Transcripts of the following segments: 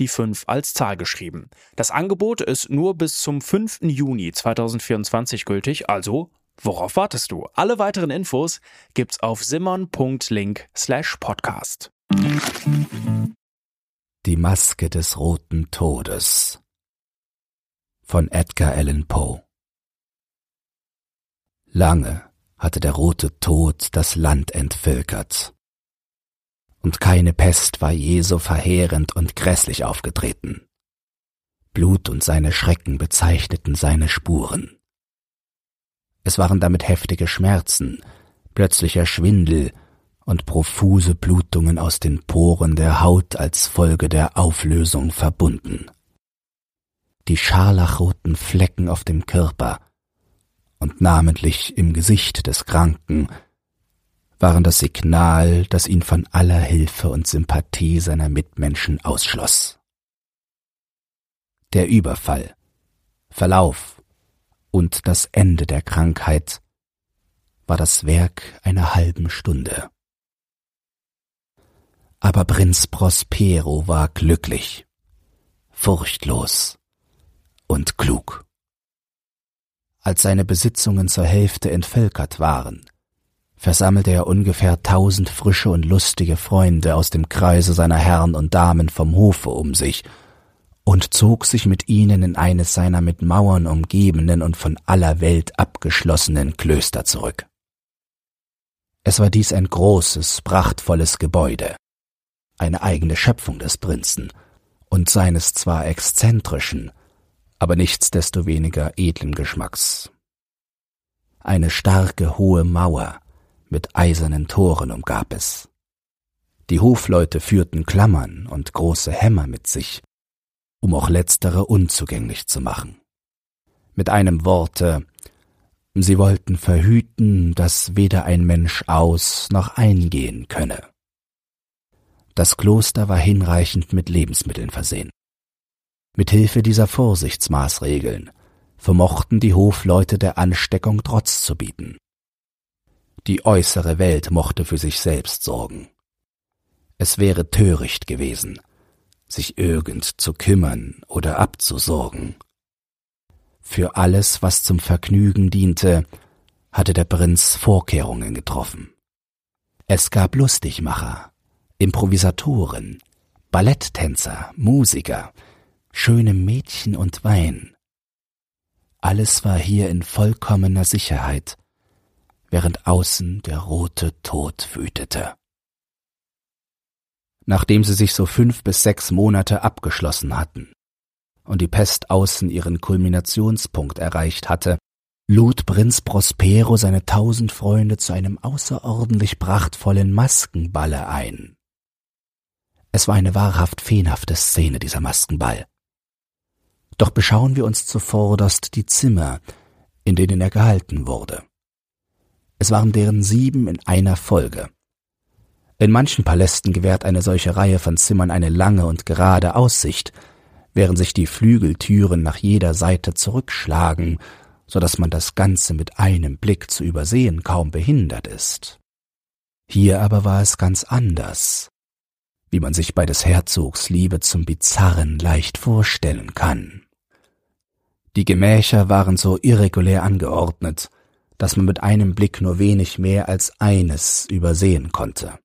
die 5 als Zahl geschrieben. Das Angebot ist nur bis zum 5. Juni 2024 gültig, also worauf wartest du? Alle weiteren Infos gibt's auf simmern.link slash podcast. Die Maske des roten Todes von Edgar Allan Poe Lange hatte der rote Tod das Land entvölkert und keine Pest war je so verheerend und grässlich aufgetreten. Blut und seine Schrecken bezeichneten seine Spuren. Es waren damit heftige Schmerzen, plötzlicher Schwindel und profuse Blutungen aus den Poren der Haut als Folge der Auflösung verbunden. Die scharlachroten Flecken auf dem Körper und namentlich im Gesicht des Kranken waren das Signal, das ihn von aller Hilfe und Sympathie seiner Mitmenschen ausschloss. Der Überfall, Verlauf und das Ende der Krankheit war das Werk einer halben Stunde. Aber Prinz Prospero war glücklich, furchtlos und klug. Als seine Besitzungen zur Hälfte entvölkert waren, versammelte er ungefähr tausend frische und lustige Freunde aus dem Kreise seiner Herren und Damen vom Hofe um sich und zog sich mit ihnen in eines seiner mit Mauern umgebenen und von aller Welt abgeschlossenen Klöster zurück. Es war dies ein großes, prachtvolles Gebäude, eine eigene Schöpfung des Prinzen und seines zwar exzentrischen, aber nichtsdestoweniger edlen Geschmacks. Eine starke, hohe Mauer, mit eisernen Toren umgab es. Die Hofleute führten Klammern und große Hämmer mit sich, um auch letztere unzugänglich zu machen. Mit einem Worte, sie wollten verhüten, dass weder ein Mensch aus noch eingehen könne. Das Kloster war hinreichend mit Lebensmitteln versehen. Mit Hilfe dieser Vorsichtsmaßregeln vermochten die Hofleute der Ansteckung Trotz zu bieten. Die äußere Welt mochte für sich selbst sorgen. Es wäre töricht gewesen, sich irgend zu kümmern oder abzusorgen. Für alles, was zum Vergnügen diente, hatte der Prinz Vorkehrungen getroffen. Es gab Lustigmacher, Improvisatoren, Balletttänzer, Musiker, schöne Mädchen und Wein. Alles war hier in vollkommener Sicherheit, während außen der rote Tod wütete. Nachdem sie sich so fünf bis sechs Monate abgeschlossen hatten und die Pest außen ihren Kulminationspunkt erreicht hatte, lud Prinz Prospero seine tausend Freunde zu einem außerordentlich prachtvollen Maskenballe ein. Es war eine wahrhaft feenhafte Szene, dieser Maskenball. Doch beschauen wir uns zuvorderst die Zimmer, in denen er gehalten wurde. Es waren deren sieben in einer Folge. In manchen Palästen gewährt eine solche Reihe von Zimmern eine lange und gerade Aussicht, während sich die Flügeltüren nach jeder Seite zurückschlagen, so dass man das Ganze mit einem Blick zu übersehen kaum behindert ist. Hier aber war es ganz anders, wie man sich bei des Herzogs Liebe zum Bizarren leicht vorstellen kann. Die Gemächer waren so irregulär angeordnet, dass man mit einem Blick nur wenig mehr als eines übersehen konnte.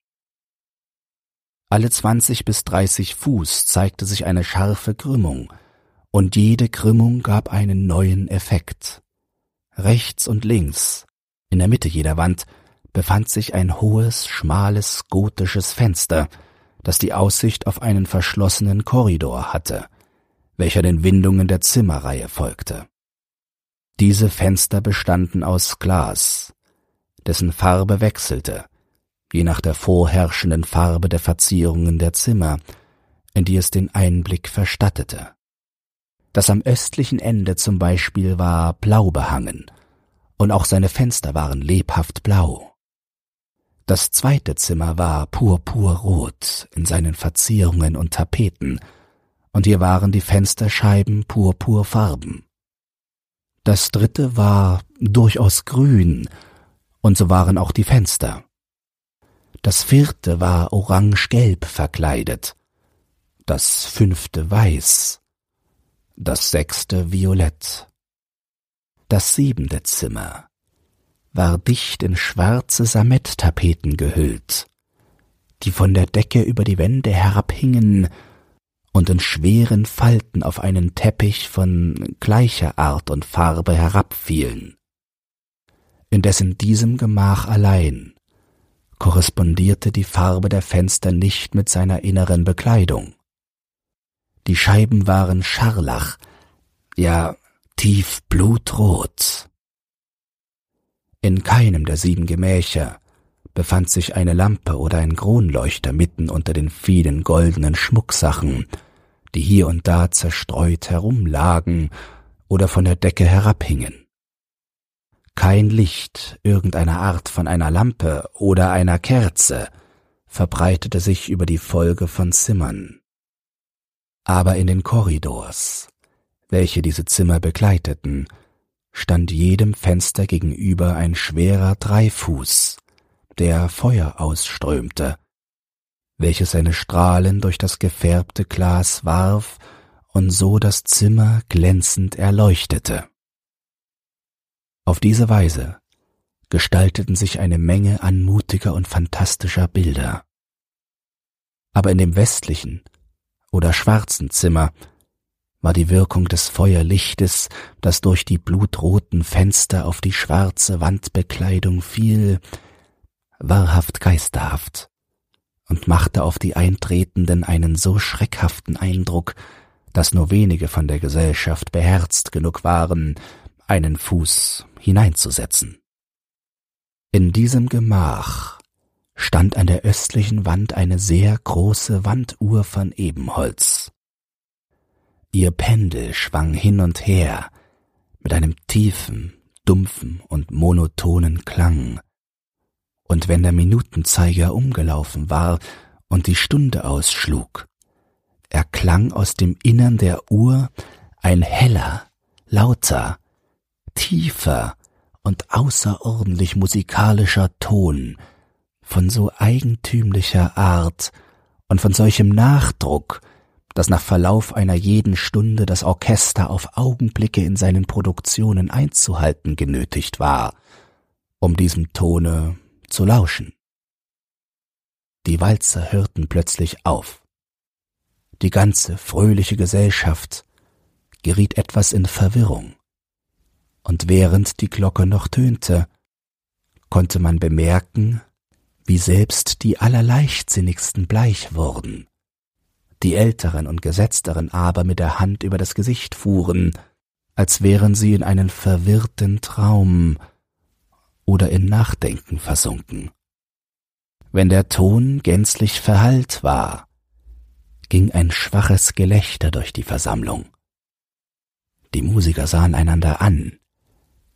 Alle zwanzig bis dreißig Fuß zeigte sich eine scharfe Krümmung, und jede Krümmung gab einen neuen Effekt. Rechts und links, In der Mitte jeder Wand befand sich ein hohes, schmales, gotisches Fenster, das die Aussicht auf einen verschlossenen Korridor hatte, welcher den Windungen der Zimmerreihe folgte. Diese Fenster bestanden aus Glas, dessen Farbe wechselte, je nach der vorherrschenden Farbe der Verzierungen der Zimmer, in die es den Einblick verstattete. Das am östlichen Ende zum Beispiel war blau behangen, und auch seine Fenster waren lebhaft blau. Das zweite Zimmer war purpurrot in seinen Verzierungen und Tapeten, und hier waren die Fensterscheiben purpurfarben. Das dritte war durchaus grün, und so waren auch die Fenster. Das vierte war orange-gelb verkleidet, das fünfte weiß, das sechste violett. Das siebente Zimmer war dicht in schwarze Sametttapeten gehüllt, die von der Decke über die Wände herabhingen und in schweren Falten auf einen Teppich von gleicher Art und Farbe herabfielen. Indes in diesem Gemach allein korrespondierte die Farbe der Fenster nicht mit seiner inneren Bekleidung. Die Scheiben waren scharlach, ja tief blutrot. In keinem der sieben Gemächer befand sich eine Lampe oder ein Kronleuchter mitten unter den vielen goldenen Schmucksachen, die hier und da zerstreut herumlagen oder von der Decke herabhingen. Kein Licht irgendeiner Art von einer Lampe oder einer Kerze verbreitete sich über die Folge von Zimmern. Aber in den Korridors, welche diese Zimmer begleiteten, stand jedem Fenster gegenüber ein schwerer Dreifuß, der Feuer ausströmte, welches seine Strahlen durch das gefärbte Glas warf und so das Zimmer glänzend erleuchtete. Auf diese Weise gestalteten sich eine Menge anmutiger und fantastischer Bilder. Aber in dem westlichen oder schwarzen Zimmer war die Wirkung des Feuerlichtes, das durch die blutroten Fenster auf die schwarze Wandbekleidung fiel, wahrhaft geisterhaft und machte auf die Eintretenden einen so schreckhaften Eindruck, dass nur wenige von der Gesellschaft beherzt genug waren, einen Fuß hineinzusetzen. In diesem Gemach stand an der östlichen Wand eine sehr große Wanduhr von Ebenholz. Ihr Pendel schwang hin und her mit einem tiefen, dumpfen und monotonen Klang. Und wenn der Minutenzeiger umgelaufen war und die Stunde ausschlug, erklang aus dem Innern der Uhr ein heller, lauter, tiefer und außerordentlich musikalischer Ton von so eigentümlicher Art und von solchem Nachdruck, dass nach Verlauf einer jeden Stunde das Orchester auf Augenblicke in seinen Produktionen einzuhalten genötigt war, um diesem Tone zu lauschen. Die Walzer hörten plötzlich auf. Die ganze fröhliche Gesellschaft geriet etwas in Verwirrung. Und während die Glocke noch tönte, konnte man bemerken, wie selbst die allerleichtsinnigsten bleich wurden die Älteren und Gesetzteren aber mit der Hand über das Gesicht fuhren, als wären sie in einen verwirrten Traum oder in Nachdenken versunken. Wenn der Ton gänzlich verhallt war, ging ein schwaches Gelächter durch die Versammlung. Die Musiker sahen einander an,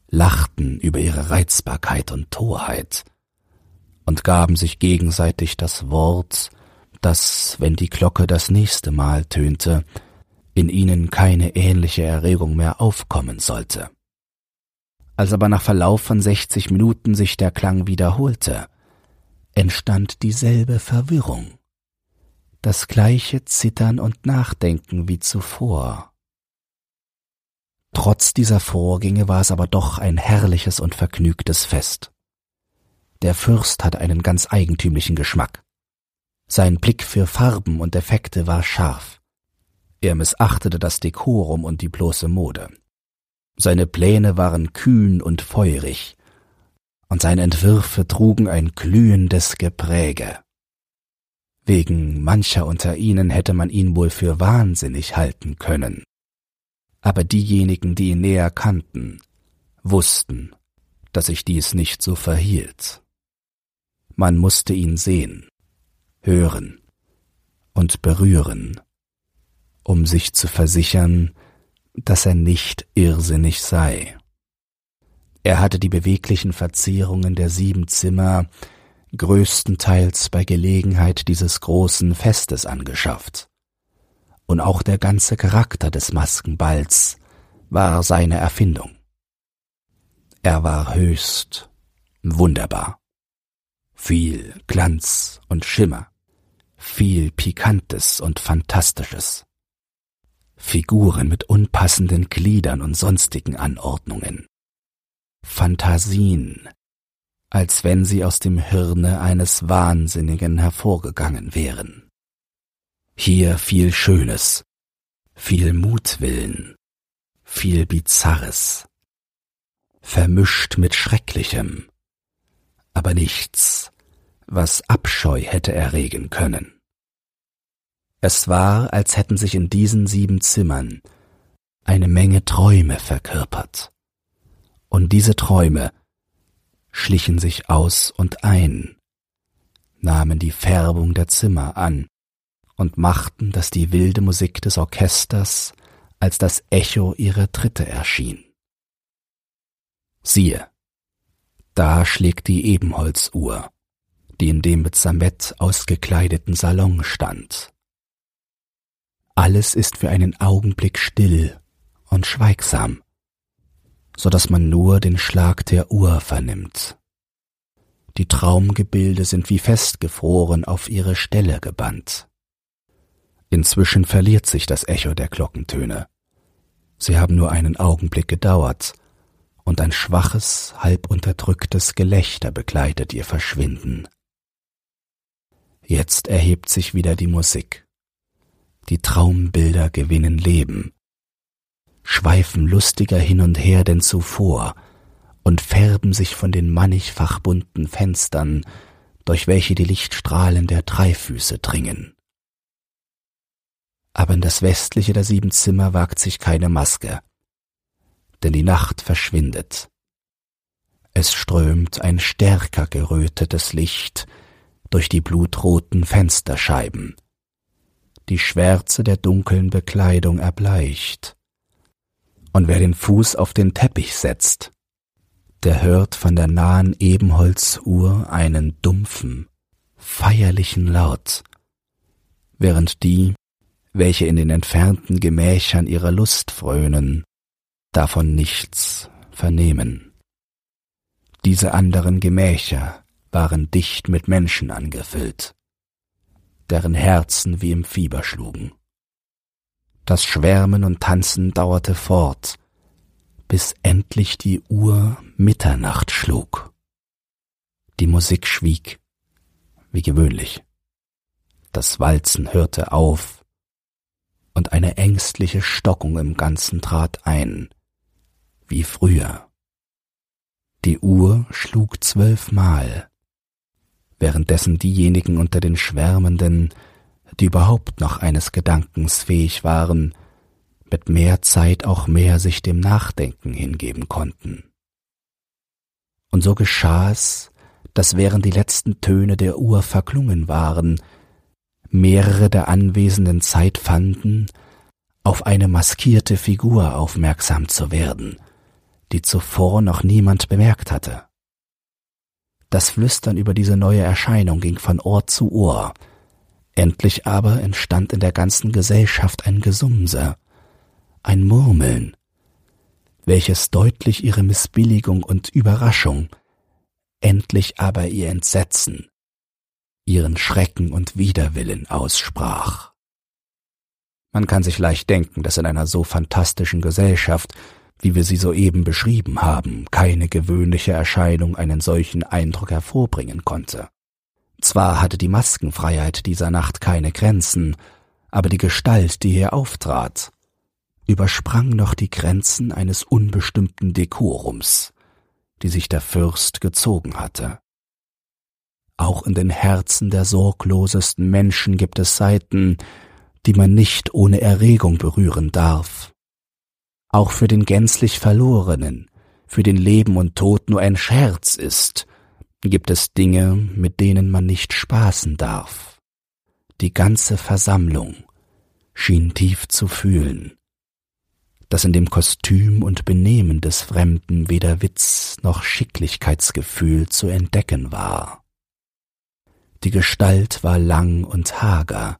lachten über ihre Reizbarkeit und Torheit und gaben sich gegenseitig das Wort, dass, wenn die Glocke das nächste Mal tönte, in ihnen keine ähnliche Erregung mehr aufkommen sollte. Als aber nach Verlauf von sechzig Minuten sich der Klang wiederholte, entstand dieselbe Verwirrung, das gleiche Zittern und Nachdenken wie zuvor. Trotz dieser Vorgänge war es aber doch ein herrliches und vergnügtes Fest. Der Fürst hatte einen ganz eigentümlichen Geschmack. Sein Blick für Farben und Effekte war scharf. Er missachtete das Dekorum und die bloße Mode. Seine Pläne waren kühn und feurig, und seine Entwürfe trugen ein glühendes Gepräge. Wegen mancher unter ihnen hätte man ihn wohl für wahnsinnig halten können. Aber diejenigen, die ihn näher kannten, wussten, dass sich dies nicht so verhielt. Man musste ihn sehen, hören und berühren, um sich zu versichern, dass er nicht irrsinnig sei. Er hatte die beweglichen Verzierungen der sieben Zimmer größtenteils bei Gelegenheit dieses großen Festes angeschafft. Und auch der ganze Charakter des Maskenballs war seine Erfindung. Er war höchst wunderbar. Viel Glanz und Schimmer, viel Pikantes und Fantastisches. Figuren mit unpassenden Gliedern und sonstigen Anordnungen. Phantasien, als wenn sie aus dem Hirne eines Wahnsinnigen hervorgegangen wären. Hier viel Schönes, viel Mutwillen, viel Bizarres, vermischt mit Schrecklichem, aber nichts, was Abscheu hätte erregen können. Es war, als hätten sich in diesen sieben Zimmern eine Menge Träume verkörpert, und diese Träume schlichen sich aus und ein, nahmen die Färbung der Zimmer an und machten, dass die wilde Musik des Orchesters als das Echo ihrer Tritte erschien. Siehe, da schlägt die Ebenholzuhr, die in dem mit Samett ausgekleideten Salon stand. Alles ist für einen Augenblick still und schweigsam, so dass man nur den Schlag der Uhr vernimmt. Die Traumgebilde sind wie festgefroren auf ihre Stelle gebannt. Inzwischen verliert sich das Echo der Glockentöne. Sie haben nur einen Augenblick gedauert, und ein schwaches, halb unterdrücktes Gelächter begleitet ihr Verschwinden. Jetzt erhebt sich wieder die Musik. Die Traumbilder gewinnen Leben, schweifen lustiger hin und her denn zuvor und färben sich von den mannigfach bunten Fenstern, durch welche die Lichtstrahlen der Dreifüße dringen. Aber in das westliche der sieben Zimmer wagt sich keine Maske, denn die Nacht verschwindet. Es strömt ein stärker gerötetes Licht durch die blutroten Fensterscheiben. Die Schwärze der dunklen Bekleidung erbleicht und wer den Fuß auf den Teppich setzt, der hört von der nahen Ebenholzuhr einen dumpfen, feierlichen Laut, während die, welche in den entfernten Gemächern ihrer Lust frönen, davon nichts vernehmen. Diese anderen Gemächer waren dicht mit Menschen angefüllt, deren Herzen wie im Fieber schlugen. Das Schwärmen und Tanzen dauerte fort, bis endlich die Uhr Mitternacht schlug. Die Musik schwieg, wie gewöhnlich. Das Walzen hörte auf, und eine ängstliche Stockung im Ganzen trat ein, wie früher. Die Uhr schlug zwölfmal, währenddessen diejenigen unter den Schwärmenden die überhaupt noch eines Gedankens fähig waren, mit mehr Zeit auch mehr sich dem Nachdenken hingeben konnten. Und so geschah es, dass während die letzten Töne der Uhr verklungen waren, mehrere der Anwesenden Zeit fanden, auf eine maskierte Figur aufmerksam zu werden, die zuvor noch niemand bemerkt hatte. Das Flüstern über diese neue Erscheinung ging von Ohr zu Ohr, Endlich aber entstand in der ganzen Gesellschaft ein Gesumse, ein Murmeln, welches deutlich ihre Missbilligung und Überraschung, endlich aber ihr Entsetzen, ihren Schrecken und Widerwillen aussprach. Man kann sich leicht denken, dass in einer so fantastischen Gesellschaft, wie wir sie soeben beschrieben haben, keine gewöhnliche Erscheinung einen solchen Eindruck hervorbringen konnte. Zwar hatte die Maskenfreiheit dieser Nacht keine Grenzen, aber die Gestalt, die hier auftrat, übersprang noch die Grenzen eines unbestimmten Dekorums, die sich der Fürst gezogen hatte. Auch in den Herzen der sorglosesten Menschen gibt es Seiten, die man nicht ohne Erregung berühren darf. Auch für den gänzlich Verlorenen, für den Leben und Tod nur ein Scherz ist, gibt es Dinge, mit denen man nicht spaßen darf. Die ganze Versammlung schien tief zu fühlen, dass in dem Kostüm und Benehmen des Fremden weder Witz noch Schicklichkeitsgefühl zu entdecken war. Die Gestalt war lang und hager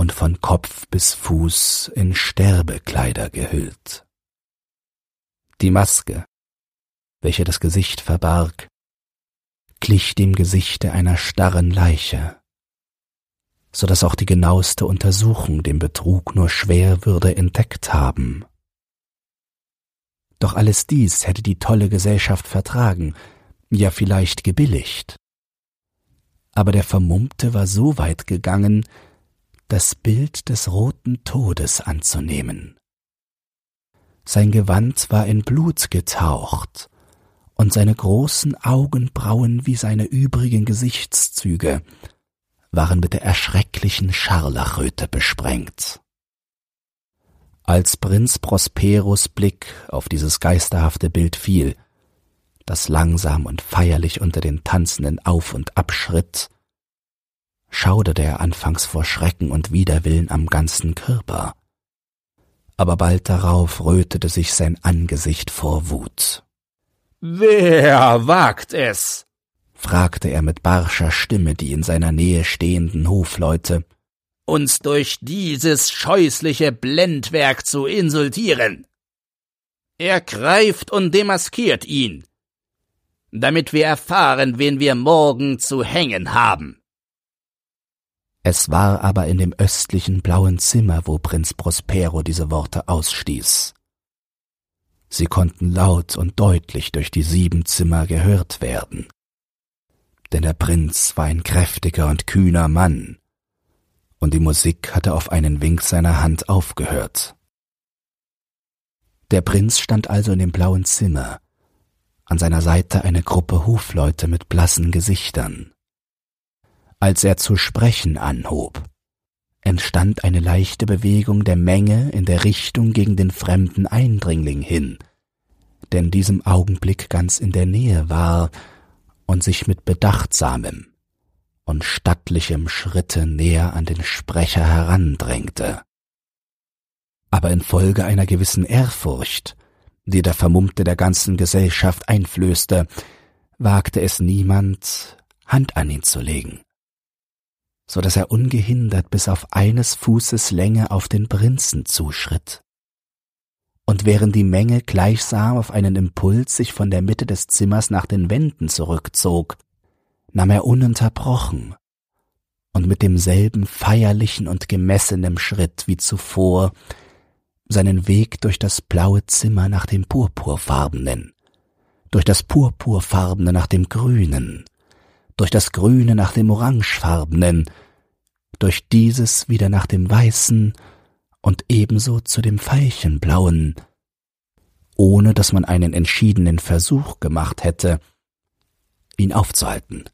und von Kopf bis Fuß in Sterbekleider gehüllt. Die Maske, welche das Gesicht verbarg, glich dem Gesichte einer starren Leiche, so dass auch die genaueste Untersuchung den Betrug nur schwer würde entdeckt haben. Doch alles dies hätte die tolle Gesellschaft vertragen, ja vielleicht gebilligt. Aber der Vermummte war so weit gegangen, das Bild des roten Todes anzunehmen. Sein Gewand war in Blut getaucht, und seine großen Augenbrauen wie seine übrigen Gesichtszüge waren mit der erschrecklichen Scharlachröte besprengt. Als Prinz Prosperos Blick auf dieses geisterhafte Bild fiel, das langsam und feierlich unter den Tanzenden auf und abschritt, schauderte er anfangs vor Schrecken und Widerwillen am ganzen Körper, aber bald darauf rötete sich sein Angesicht vor Wut. Wer wagt es? fragte er mit barscher Stimme die in seiner Nähe stehenden Hofleute, uns durch dieses scheußliche Blendwerk zu insultieren. Er greift und demaskiert ihn, damit wir erfahren, wen wir morgen zu hängen haben. Es war aber in dem östlichen blauen Zimmer, wo Prinz Prospero diese Worte ausstieß. Sie konnten laut und deutlich durch die sieben Zimmer gehört werden. Denn der Prinz war ein kräftiger und kühner Mann, und die Musik hatte auf einen Wink seiner Hand aufgehört. Der Prinz stand also in dem blauen Zimmer, an seiner Seite eine Gruppe Hofleute mit blassen Gesichtern. Als er zu sprechen anhob, entstand eine leichte Bewegung der Menge in der Richtung gegen den fremden Eindringling hin, der in diesem Augenblick ganz in der Nähe war und sich mit bedachtsamem und stattlichem Schritte näher an den Sprecher herandrängte. Aber infolge einer gewissen Ehrfurcht, die der Vermummte der ganzen Gesellschaft einflößte, wagte es niemand, Hand an ihn zu legen so dass er ungehindert bis auf eines Fußes Länge auf den Prinzen zuschritt. Und während die Menge gleichsam auf einen Impuls sich von der Mitte des Zimmers nach den Wänden zurückzog, nahm er ununterbrochen und mit demselben feierlichen und gemessenen Schritt wie zuvor seinen Weg durch das blaue Zimmer nach dem Purpurfarbenen, durch das Purpurfarbene nach dem Grünen, durch das Grüne nach dem Orangefarbenen, durch dieses wieder nach dem Weißen und ebenso zu dem Veilchenblauen, ohne dass man einen entschiedenen Versuch gemacht hätte, ihn aufzuhalten.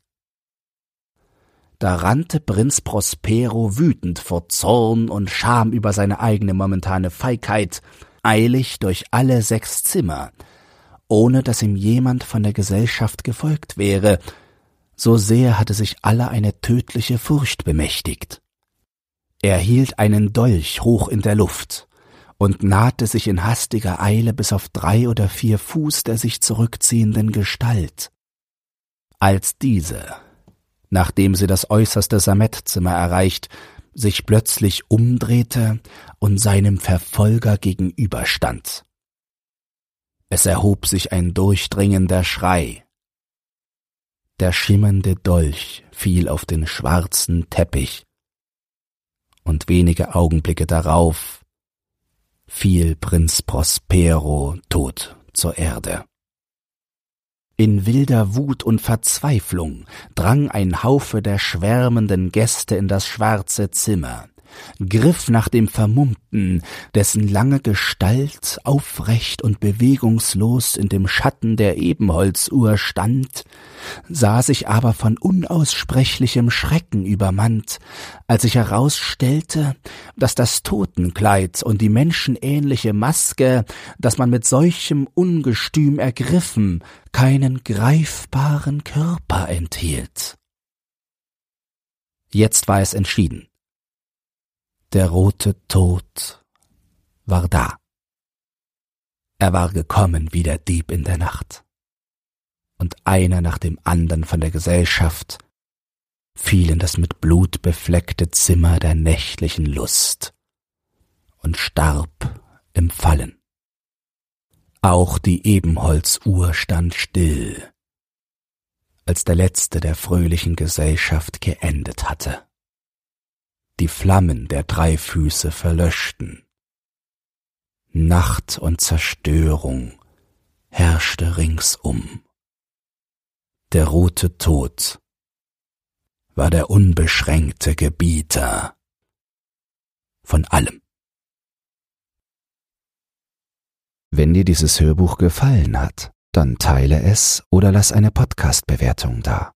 Da rannte Prinz Prospero wütend vor Zorn und Scham über seine eigene momentane Feigheit eilig durch alle sechs Zimmer, ohne dass ihm jemand von der Gesellschaft gefolgt wäre, so sehr hatte sich aller eine tödliche Furcht bemächtigt. Er hielt einen Dolch hoch in der Luft und nahte sich in hastiger Eile bis auf drei oder vier Fuß der sich zurückziehenden Gestalt. Als diese, nachdem sie das äußerste Samettzimmer erreicht, sich plötzlich umdrehte und seinem Verfolger gegenüberstand. Es erhob sich ein durchdringender Schrei, der schimmernde Dolch fiel auf den schwarzen Teppich, und wenige Augenblicke darauf fiel Prinz Prospero tot zur Erde. In wilder Wut und Verzweiflung drang ein Haufe der schwärmenden Gäste in das schwarze Zimmer, griff nach dem Vermummten, dessen lange Gestalt aufrecht und bewegungslos in dem Schatten der Ebenholzuhr stand, sah sich aber von unaussprechlichem Schrecken übermannt, als sich herausstellte, dass das Totenkleid und die menschenähnliche Maske, das man mit solchem Ungestüm ergriffen, keinen greifbaren Körper enthielt. Jetzt war es entschieden. Der rote Tod war da. Er war gekommen wie der Dieb in der Nacht. Und einer nach dem andern von der Gesellschaft fiel in das mit Blut befleckte Zimmer der nächtlichen Lust und starb im Fallen. Auch die Ebenholzuhr stand still, als der letzte der fröhlichen Gesellschaft geendet hatte. Die Flammen der drei Füße verlöschten. Nacht und Zerstörung herrschte ringsum. Der rote Tod war der unbeschränkte Gebieter von allem. Wenn dir dieses Hörbuch gefallen hat, dann teile es oder lass eine Podcast-Bewertung da.